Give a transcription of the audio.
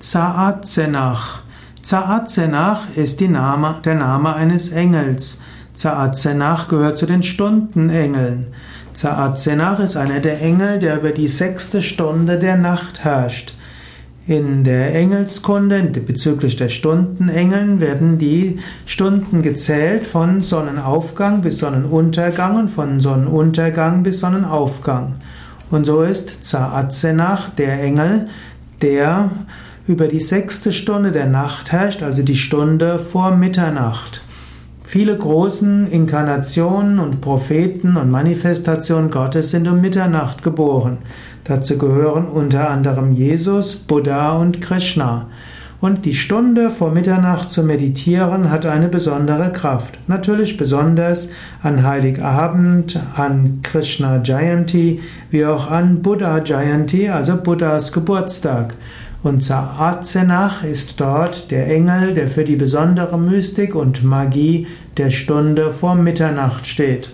Zaazenach. Zaazenach ist Name, der Name eines Engels. Zaazenach gehört zu den Stundenengeln. Zaazenach ist einer der Engel, der über die sechste Stunde der Nacht herrscht. In der Engelskunde bezüglich der Stundenengeln werden die Stunden gezählt von Sonnenaufgang bis Sonnenuntergang und von Sonnenuntergang bis Sonnenaufgang. Und so ist Zaazenach der Engel, der über die sechste Stunde der Nacht herrscht, also die Stunde vor Mitternacht. Viele großen Inkarnationen und Propheten und Manifestationen Gottes sind um Mitternacht geboren. Dazu gehören unter anderem Jesus, Buddha und Krishna. Und die Stunde vor Mitternacht zu meditieren hat eine besondere Kraft. Natürlich besonders an Heiligabend, an Krishna Jayanti, wie auch an Buddha Jayanti, also Buddhas Geburtstag. Und Saazenach ist dort der Engel, der für die besondere Mystik und Magie der Stunde vor Mitternacht steht.